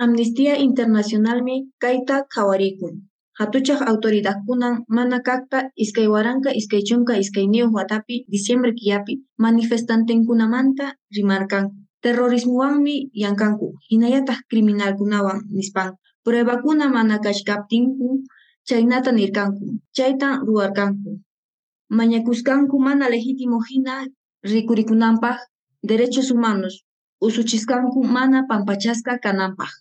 Amnistía Internacional Internacionalmi kayta qhawarikun hatuchaq autoridadkunan mana kaqta iskay waranqa iskay chunka iskay niyuq watapi diciembre killapi manifestantinkunamanta rimarkanku. Terrorismowanmi llankanku hinallataq criminalkunawan nispanku pruebakuna mana kashkaptinku chaynata nirkanku. Chayta ruwarkanku Mañakuskanku mana legítimo hina rikurikunanpaq derechos humanos. Usuchiskanku mana pampachasqa kananpaq